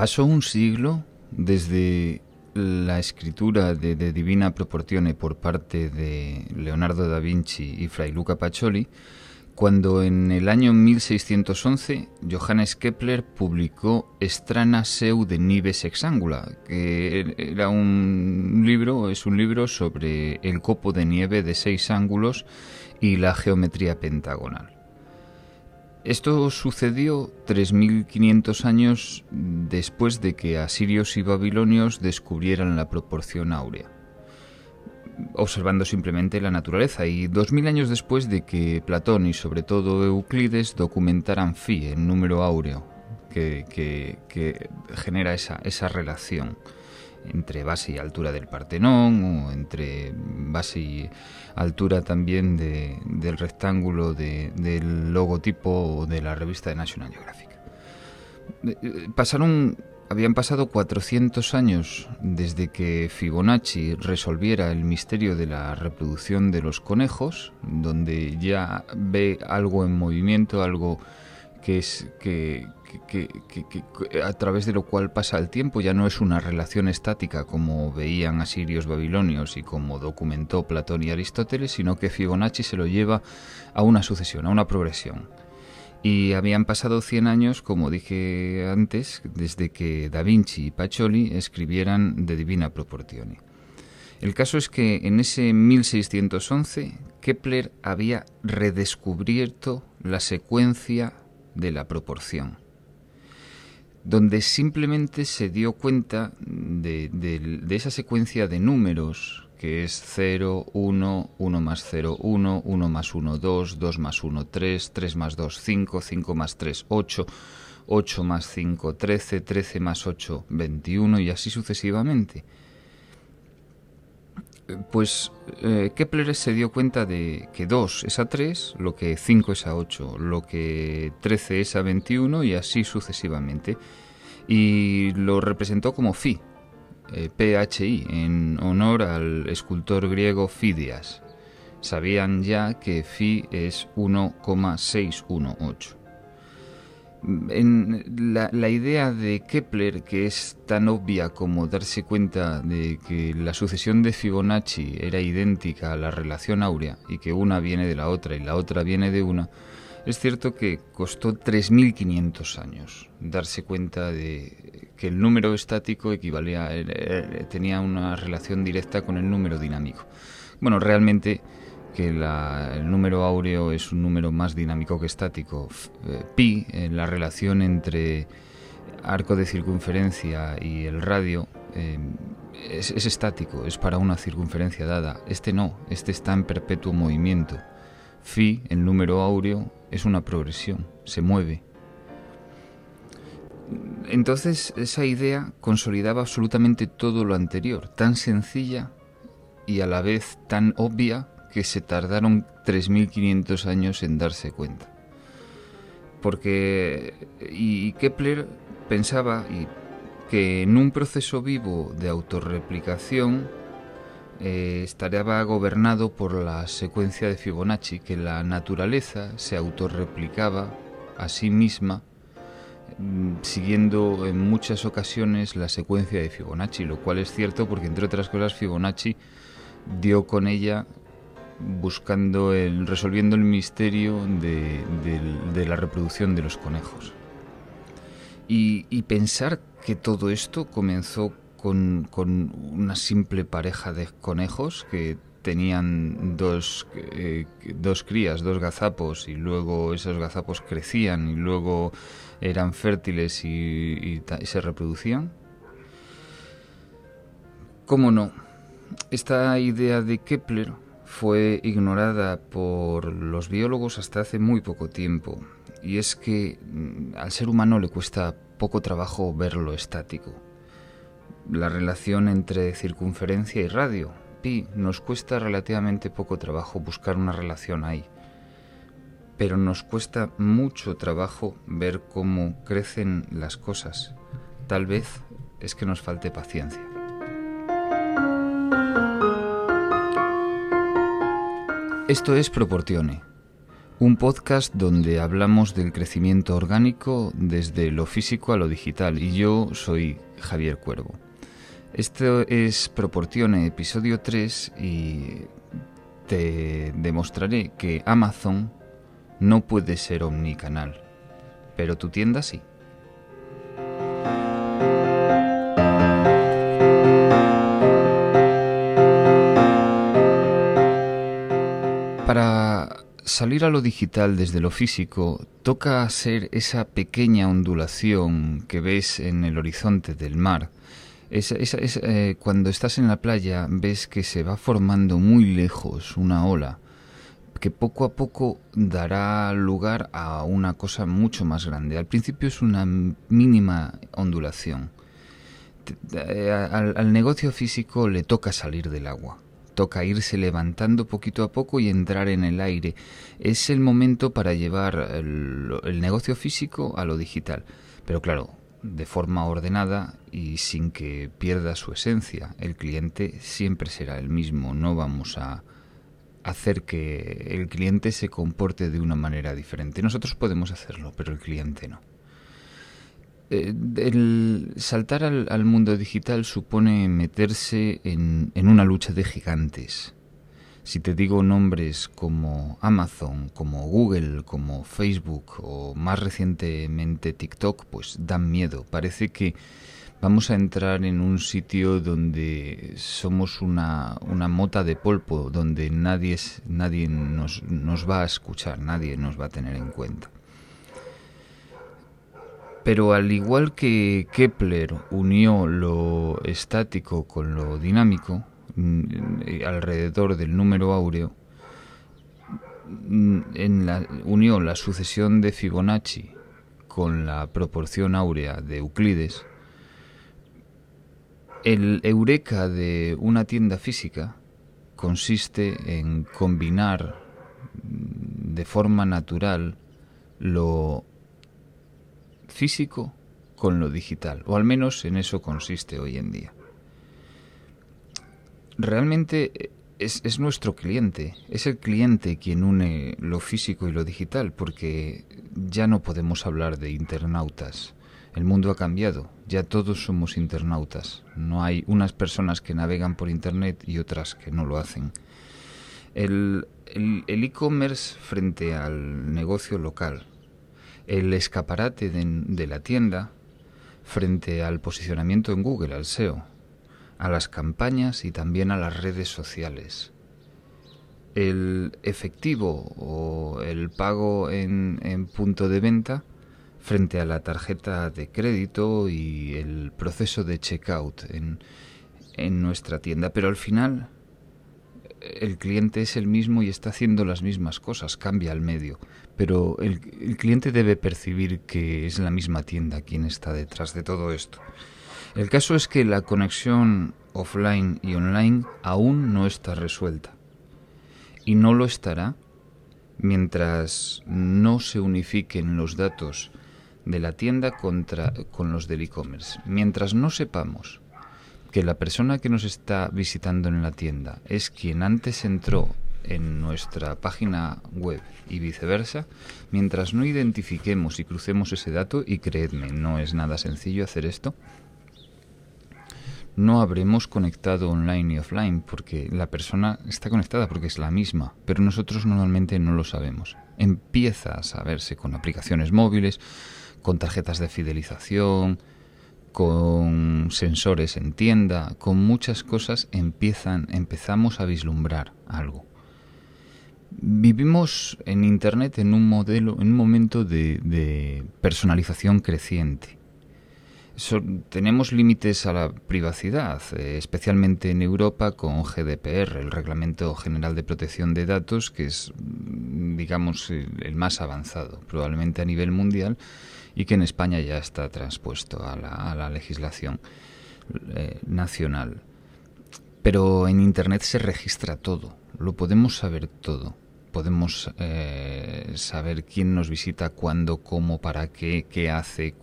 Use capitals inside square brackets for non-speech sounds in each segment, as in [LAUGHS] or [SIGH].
Pasó un siglo desde la escritura de, Divina Proportione por parte de Leonardo da Vinci y Fray Luca Pacioli, cuando en el año 1611 Johannes Kepler publicó Strana seu de Nives Exangula, que era un libro, es un libro sobre el copo de nieve de seis ángulos y la geometría pentagonal. Esto sucedió 3.500 años después de que asirios y babilonios descubrieran la proporción áurea, observando simplemente la naturaleza, y 2.000 años después de que Platón y sobre todo Euclides documentaran Phi, el número áureo, que, que genera esa, esa relación entre base y altura del Partenón o entre base y altura también de, del rectángulo de, del logotipo de la revista de National Geographic. Eh, eh, pasaron, habían pasado 400 años desde que Fibonacci resolviera el misterio de la reproducción de los conejos, donde ya ve algo en movimiento, algo que es que, que, a través de lo cual pasa el tiempo ya no es una relación estática como veían asirios babilonios y como documentó Platón y Aristóteles, sino que Fibonacci se lo lleva a una sucesión, a una progresión. Y habían pasado 100 años, como dije antes, desde que Da Vinci y Pacioli escribieran De Divina Proportione. El caso es que en ese 1611 Kepler había redescubierto la secuencia de la proporción donde simplemente se dio cuenta de, esa secuencia de números que es 0, 1, 1 más 0, 1, 1 más 1, 2, 2 más 1, 3, 3 más 2, 5, 5 más 3, 8, 8 más 5, 13, 13 más 8, 21 y así sucesivamente pues eh, Kepler se dio cuenta de que 2 es a 3, lo que 5 es a 8, lo que 13 es a 21 y así sucesivamente. Y lo representó como Phi, eh, PHI, en honor al escultor griego Fidias. Sabían ya que Phi es 1,618 en la, idea de Kepler, que es tan obvia como darse cuenta de que la sucesión de Fibonacci era idéntica a la relación áurea y que una viene de la otra y la otra viene de una, es cierto que costó 3.500 años darse cuenta de que el número estático equivalía, eh, eh, tenía una relación directa con el número dinámico. Bueno, realmente que el número áureo es un número más dinámico que estático. Eh, pi, en la relación entre arco de circunferencia y el radio, eh, es, es, estático, es para una circunferencia dada. Este no, este está en perpetuo movimiento. Phi, el número áureo, es una progresión, se mueve. Entonces esa idea consolidaba absolutamente todo lo anterior, tan sencilla y a la vez tan obvia que se tardaron 3.500 años en darse cuenta. Porque y Kepler pensaba que en un proceso vivo de autorreplicación eh, estaría gobernado por la secuencia de Fibonacci, que la naturaleza se autorreplicaba a sí misma mm, siguiendo en muchas ocasiones la secuencia de Fibonacci, lo cual es cierto porque entre otras cosas Fibonacci dio con ella buscando el, resolviendo el misterio de, la reproducción de los conejos. Y, pensar que todo esto comenzó con, una simple pareja de conejos que tenían dos, eh, dos crías, dos gazapos, y luego esos gazapos crecían y luego eran fértiles y se reproducían. ¿Cómo no? Esta idea de Kepler fue ignorada por los biólogos hasta hace muy poco tiempo, y es que mm, al ser humano le cuesta poco trabajo ver lo estático. La relación entre circunferencia y radio, pi, nos cuesta relativamente poco trabajo buscar una relación ahí, pero nos cuesta mucho trabajo ver cómo crecen las cosas. Tal vez es que nos falte paciencia. Esto es Proportione. un podcast donde hablamos del crecimiento orgánico desde lo físico a lo digital y yo soy Javier Cuervo. Esto es Proportione, episodio 3 y te demostraré que Amazon no puede ser omnicanal, pero tu tienda sí. Salir a lo digital desde lo físico toca ser esa pequeña ondulación que ves en el horizonte del mar. Eh, cuando estás en la playa ves que se va formando muy lejos una ola que poco a poco dará lugar a una cosa mucho más grande. Al principio es una mínima ondulación. Eh, al negocio físico le toca salir del agua toca irse levantando poquito a poco y entrar en el aire. Es el momento para llevar el, negocio físico a lo digital. Pero claro, de forma ordenada y sin que pierda su esencia. El cliente siempre será el mismo. No vamos a hacer que el cliente se comporte de una manera diferente. Nosotros podemos hacerlo, pero el cliente no. Eh, el saltar al, mundo digital supone meterse en, una lucha de gigantes. Si te digo nombres como Amazon, como Google, como Facebook o más recientemente TikTok, pues dan miedo. Parece que vamos a entrar en un sitio donde somos una, mota de polvo, donde nadie, nadie nos va a escuchar, nadie nos va a tener en cuenta. Pero al igual que Kepler unió lo estático con lo dinámico mm, alrededor del número áureo, mm, en la, unió la sucesión de Fibonacci con la proporción áurea de Euclides, el eureka de una tienda física consiste en combinar mm, de forma natural lo físico con lo digital, o al menos en eso consiste hoy en día. Realmente es, nuestro cliente, es el cliente quien une lo físico y lo digital, porque ya no podemos hablar de internautas. El mundo ha cambiado, ya todos somos internautas. No hay unas personas que navegan por Internet y otras que no lo hacen. El e-commerce frente al negocio local, el escaparate de, la tienda frente al posicionamiento en Google, al SEO, a las campañas y también a las redes sociales. El efectivo o el pago en, punto de venta frente a la tarjeta de crédito y el proceso de checkout en, en nuestra tienda. Pero al final el cliente es el mismo y está haciendo las mismas cosas, cambia el medio, pero el, cliente debe percibir que es la misma tienda quien está detrás de todo esto. El caso es que la conexión offline y online aún no está resuelta. Y no lo estará mientras no se unifiquen los datos de la tienda contra, con los del e-commerce, mientras no sepamos que la persona que nos está visitando en la tienda es quien antes entró en nuestra página web y viceversa, mientras no identifiquemos y crucemos ese dato, y creedme, no es nada sencillo hacer esto, no habremos conectado online y offline, porque la persona está conectada porque es la misma, pero nosotros normalmente no lo sabemos. Empieza a saberse con aplicaciones móviles, con tarjetas de fidelización, con sensores en tienda, con muchas cosas empiezan, empezamos a vislumbrar algo. Vivimos en Internet en un modelo, en un momento de, personalización creciente. tenemos límites a la privacidad, eh, especialmente en Europa con GDPR, el Reglamento General de Protección de Datos, que es, digamos, el más avanzado, probablemente a nivel mundial, y que en España ya está transpuesto a la, legislación eh, nacional. Pero en Internet se registra todo, lo podemos saber todo. Podemos eh, saber quién nos visita, cuándo, cómo, para qué, qué hace,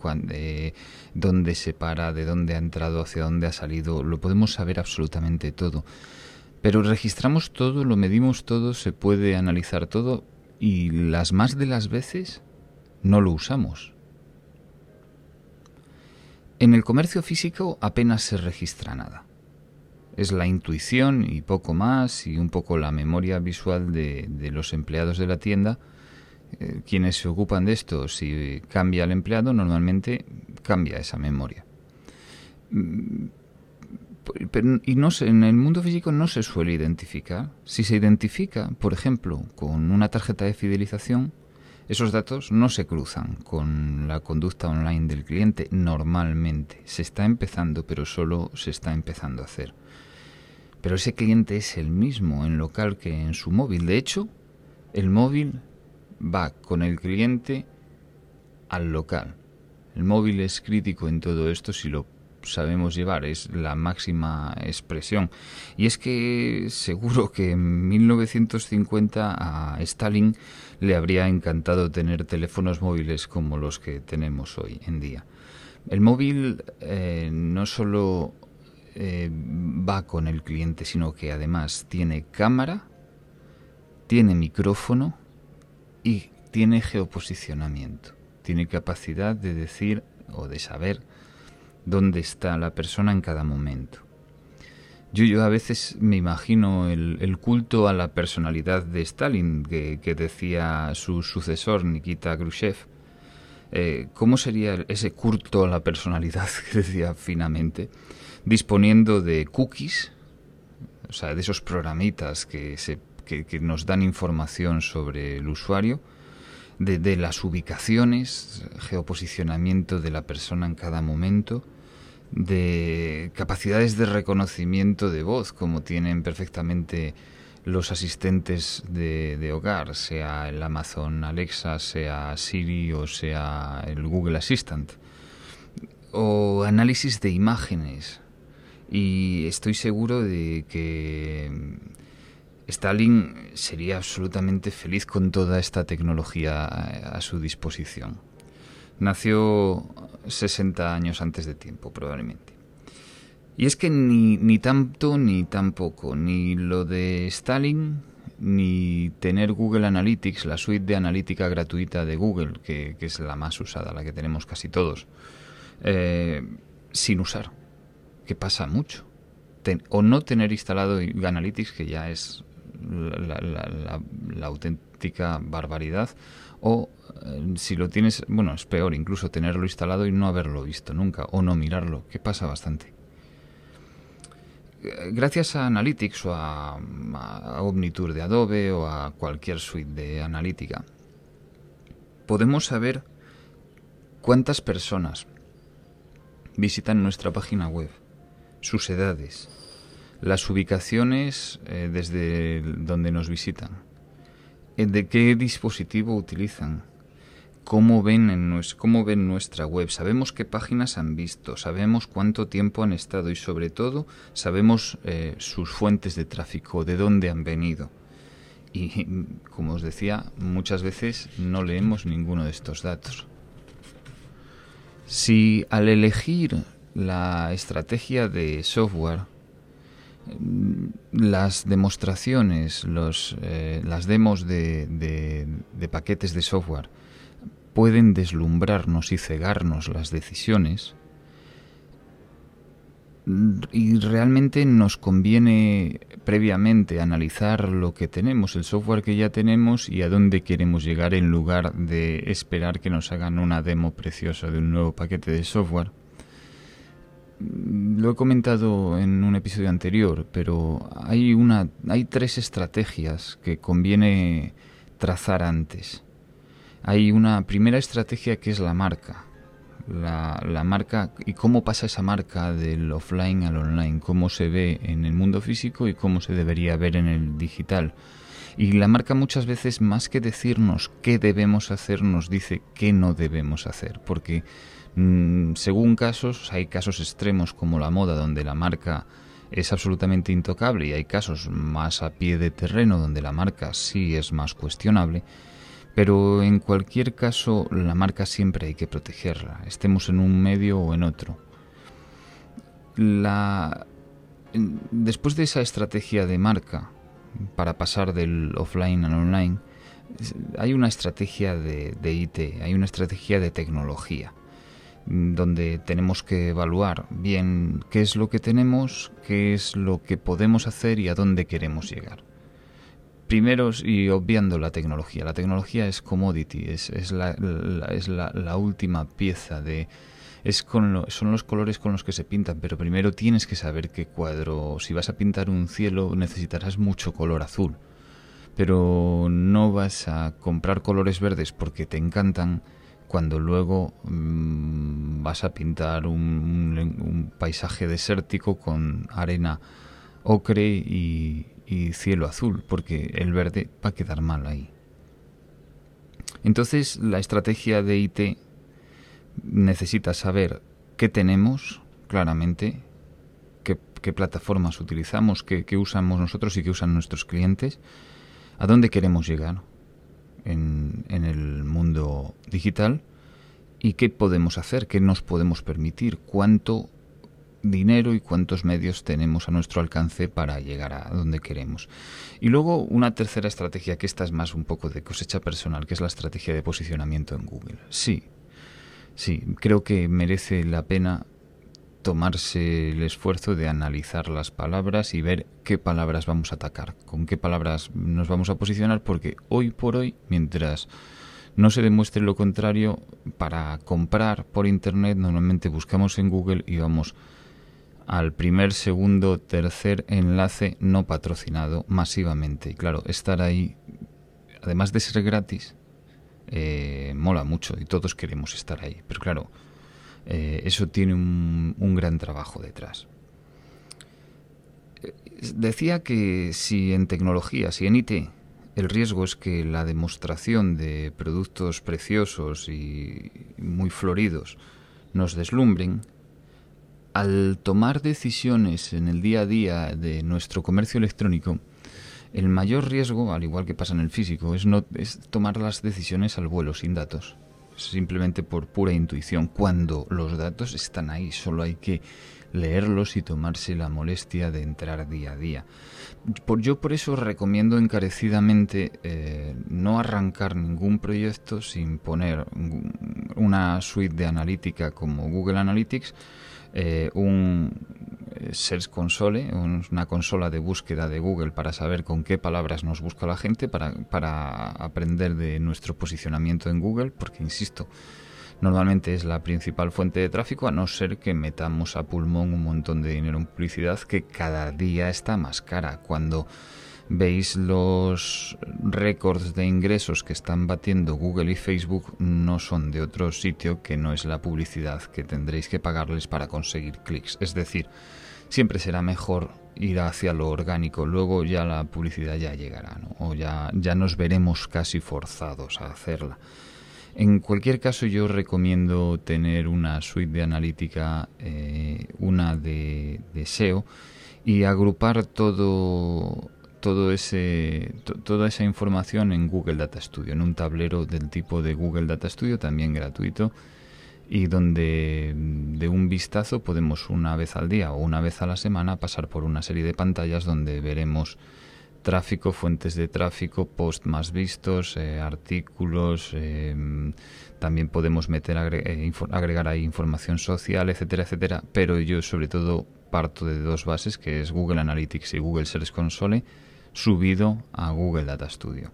dónde se para, de dónde ha entrado, hacia dónde ha salido. Lo podemos saber absolutamente todo. Pero registramos todo, lo medimos todo, se puede analizar todo, y las más de las veces no lo usamos. En el comercio físico apenas se registra nada. Es la intuición y poco más y un poco la memoria visual de, los empleados de la tienda eh, quienes se ocupan de esto. Si cambia el empleado, normalmente cambia esa memoria. Mm, y no en el mundo físico no se suele identificar. Si se identifica, por ejemplo, con una tarjeta de fidelización, esos datos no se cruzan con la conducta online del cliente normalmente. Se está empezando, pero solo se está empezando a hacer. Pero ese cliente es el mismo en local que en su móvil. De hecho, el móvil va con el cliente al local. El móvil es crítico en todo esto si lo sabemos llevar, es la máxima expresión. Y es que seguro que en 1950 a Stalin le habría encantado tener teléfonos móviles como los que tenemos hoy en día. El móvil eh, no solo eh, va con el cliente, sino que además tiene cámara, tiene micrófono y tiene geoposicionamiento. Tiene capacidad de decir o de saber dónde está la persona en cada momento. Yo, yo a veces me imagino el, culto a la personalidad de Stalin que, decía su sucesor Nikita Khrushchev. Eh, ¿Cómo sería ese culto a la personalidad [LAUGHS] que decía finamente? Disponiendo de cookies, o sea, de esos programitas que, se, que, nos dan información sobre el usuario, de, de las ubicaciones, geoposicionamiento de la persona en cada momento, de capacidades de reconocimiento de voz, como tienen perfectamente los asistentes de, hogar, sea el Amazon Alexa, sea Siri o sea el Google Assistant. O análisis de imágenes. Y estoy seguro de que Stalin sería absolutamente feliz con toda esta tecnología a su disposición. Nació 60 años antes de tiempo, probablemente. Y es que ni, ni tanto ni tampoco, ni lo de Stalin, ni tener Google Analytics, la suite de analítica gratuita de Google, que, es la más usada, la que tenemos casi todos, eh, sin usar, que pasa mucho. o no tener instalado Analytics, que ya es la auténtica barbaridad, o eh, si lo tienes, bueno, es peor incluso tenerlo instalado y no haberlo visto nunca o no mirarlo, que pasa bastante. Eh, gracias a Analytics o a, a Omnitour de Adobe o a cualquier suite de analítica, podemos saber cuántas personas visitan nuestra página web, sus edades, las ubicaciones eh, desde donde nos visitan de qué dispositivo utilizan, cómo ven, en cómo ven nuestra web, sabemos qué páginas han visto, sabemos cuánto tiempo han estado y sobre todo sabemos eh, sus fuentes de tráfico, de dónde han venido. Y como os decía, muchas veces no leemos ninguno de estos datos. Si al elegir la estrategia de software las demostraciones, los, eh, las demos de, de, paquetes de software pueden deslumbrarnos y cegarnos las decisiones y realmente nos conviene previamente analizar lo que tenemos, el software que ya tenemos y a dónde queremos llegar en lugar de esperar que nos hagan una demo preciosa de un nuevo paquete de software lo he comentado en un episodio anterior, pero hay una hay tres estrategias que conviene trazar antes. Hay una primera estrategia que es la marca. La, la, marca y cómo pasa esa marca del offline al online, cómo se ve en el mundo físico y cómo se debería ver en el digital. Y la marca muchas veces, más que decirnos qué debemos hacer, nos dice qué no debemos hacer, porque Mm, según casos, hay casos extremos como la moda, donde la marca es absolutamente intocable y hay casos más a pie de terreno donde la marca sí es más cuestionable, pero en cualquier caso la marca siempre hay que protegerla, estemos en un medio o en otro. Después de esa estrategia de marca para pasar del offline al online, hay una estrategia de, de IT, hay una estrategia de tecnología donde tenemos que evaluar bien qué es lo que tenemos, qué es lo que podemos hacer y a dónde queremos llegar. Primero, y obviando la tecnología, la tecnología es commodity, es, es, la, es la, última pieza de... Es con son los colores con los que se pintan, pero primero tienes que saber qué cuadro, si vas a pintar un cielo necesitarás mucho color azul, pero no vas a comprar colores verdes porque te encantan, cuando luego mm, vas a pintar un, paisaje desértico con arena ocre y, cielo azul, porque el verde va a quedar mal ahí. Entonces la estrategia de IT necesita saber qué tenemos claramente, qué, plataformas utilizamos, qué, usamos nosotros y qué usan nuestros clientes, a dónde queremos llegar digital y qué podemos hacer, qué nos podemos permitir, cuánto dinero y cuántos medios tenemos a nuestro alcance para llegar a donde queremos. Y luego una tercera estrategia, que esta es más un poco de cosecha personal, que es la estrategia de posicionamiento en Google. Sí, sí, creo que merece la pena tomarse el esfuerzo de analizar las palabras y ver qué palabras vamos a atacar, con qué palabras nos vamos a posicionar, porque hoy por hoy, mientras no se demuestre lo contrario, para comprar por Internet normalmente buscamos en Google y vamos al primer, segundo, tercer enlace no patrocinado masivamente. Y claro, estar ahí, además de ser gratis, eh, mola mucho y todos queremos estar ahí. Pero claro, eh, eso tiene un, gran trabajo detrás. Eh, decía que si en tecnología, si en IT, el riesgo es que la demostración de productos preciosos y muy floridos nos deslumbren, al tomar decisiones en el día a día de nuestro comercio electrónico, el mayor riesgo, al igual que pasa en el físico, es, no, es tomar las decisiones al vuelo, sin datos. Simplemente por pura intuición, cuando los datos están ahí, solo hay que leerlos y tomarse la molestia de entrar día a día. Por, yo por eso recomiendo encarecidamente eh, no arrancar ningún proyecto sin poner una suite de analítica como Google Analytics, eh, un eh, Search Console, una consola de búsqueda de Google para saber con qué palabras nos busca la gente, para, para aprender de nuestro posicionamiento en Google, porque insisto, normalmente es la principal fuente de tráfico, a no ser que metamos a pulmón un montón de dinero en publicidad que cada día está más cara. Cuando veis los récords de ingresos que están batiendo Google y Facebook no son de otro sitio que no es la publicidad que tendréis que pagarles para conseguir clics. Es decir, siempre será mejor ir hacia lo orgánico, luego ya la publicidad ya llegará, o ya, ya nos veremos casi forzados a hacerla. En cualquier caso, yo recomiendo tener una suite de analítica, eh, una de, SEO, y agrupar todo todo ese, toda esa información en Google Data Studio, en un tablero del tipo de Google Data Studio, también gratuito, y donde de un vistazo podemos una vez al día o una vez a la semana pasar por una serie de pantallas donde veremos tráfico, fuentes de tráfico, post más vistos, eh, artículos, em, también podemos meter eh, agregar ahí información social, etcétera, etcétera, pero yo sobre todo parto de dos bases que es Google Analytics y Google Search Console subido a Google Data Studio.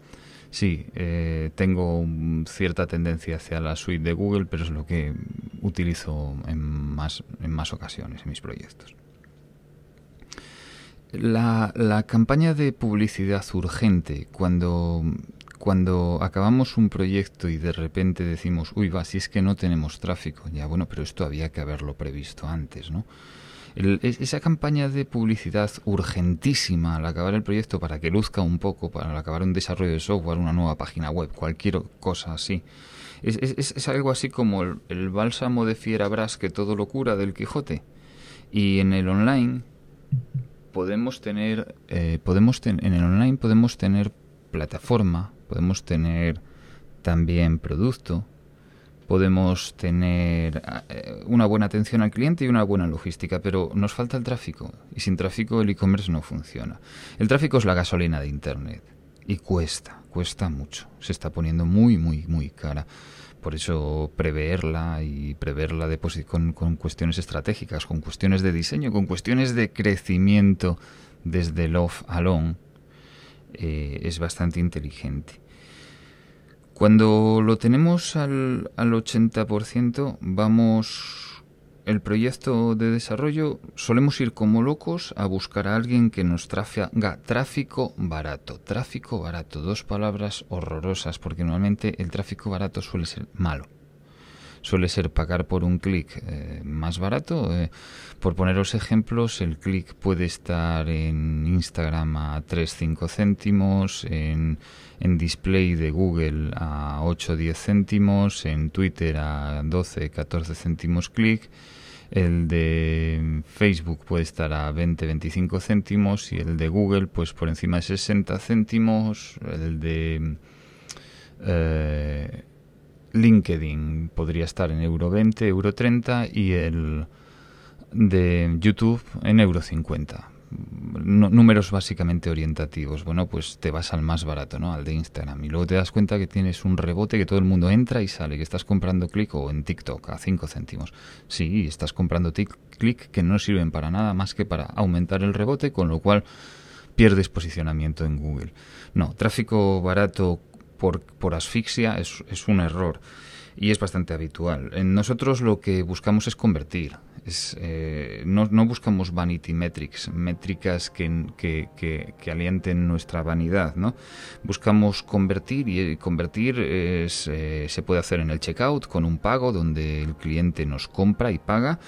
Sí, eh, tengo cierta tendencia hacia la suite de Google, pero es lo que utilizo más, en más ocasiones en mis proyectos. La, la campaña de publicidad urgente, cuando, cuando acabamos un proyecto y de repente decimos, uy, va, si es que no tenemos tráfico, ya bueno, pero esto había que haberlo previsto antes, ¿no? esa campaña de publicidad urgentísima al acabar el proyecto para que luzca un poco, para acabar un desarrollo de software, una nueva página web, cualquier cosa así. Es, es, algo así como el, bálsamo de Fierabras que todo lo cura del Quijote. Y en el online podemos tener, eh, podemos en el online podemos tener plataforma, podemos tener también producto, podemos tener eh, una buena atención al cliente y una buena logística, pero nos falta el tráfico y sin tráfico el e-commerce no funciona. El tráfico es la gasolina de Internet y cuesta, cuesta mucho. Se está poniendo muy, muy, muy cara. Por eso preverla y preverla de con, con cuestiones estratégicas, con cuestiones de diseño, con cuestiones de crecimiento desde off alone, eh, es bastante inteligente. Cuando lo tenemos al, al 80%, vamos el proyecto de desarrollo solemos ir como locos a buscar a alguien que nos haga tráfico barato. Tráfico barato, dos palabras horrorosas porque normalmente el tráfico barato suele ser malo. Suele ser pagar por un clic eh, más barato. Eh, por poneros ejemplos, el clic puede estar en Instagram a 3-5 céntimos, en, en display de Google a 8-10 céntimos, en Twitter a 12-14 céntimos clic el de Facebook puede estar a 20-25 céntimos y el de Google pues por encima de 60 céntimos, el de eh, LinkedIn podría estar en euro 20, euro 30 y el de YouTube en euro 50 números básicamente orientativos. Bueno, pues te vas al más barato, ¿no? Al de Instagram. Y luego te das cuenta que tienes un rebote que todo el mundo entra y sale, que estás comprando clic o en TikTok a 5 céntimos. Sí, estás comprando clic que no sirven para nada más que para aumentar el rebote, con lo cual pierdes posicionamiento en Google. No, tráfico barato por, por asfixia es, es un error y es bastante habitual. Nosotros lo que buscamos es convertir. Eh, no, buscamos vanity metrics, métricas que, que, que, alienten nuestra vanidad, ¿no? Buscamos convertir y convertir es, eh, se puede hacer en el checkout con un pago donde el cliente nos compra y paga,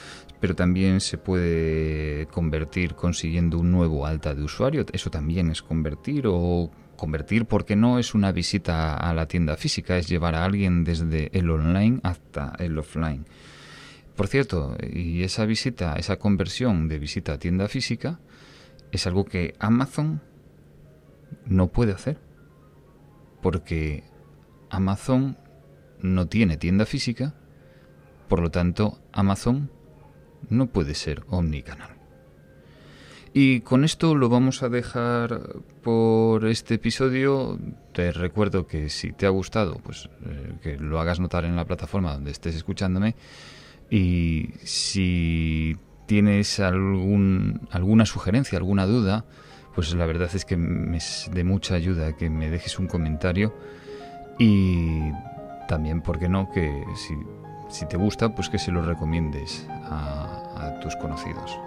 pero también se puede convertir consiguiendo un nuevo alta de usuario, eso también es convertir o convertir, porque no es una visita a la tienda física, es llevar a alguien desde el online hasta el offline. Por cierto, y esa visita, esa conversión de visita a tienda física, es algo que Amazon no puede hacer. Porque Amazon no tiene tienda física, por lo tanto Amazon no puede ser omnicanal. Y con esto lo vamos a dejar por este episodio. Te recuerdo que si te ha gustado, pues eh, que lo hagas notar en la plataforma donde estés escuchándome. Y si tienes algún, alguna sugerencia, alguna duda, pues la verdad es que me es de mucha ayuda que me dejes un comentario. Y también, ¿por qué no? Que si, te gusta, pues que se lo recomiendes a tus conocidos.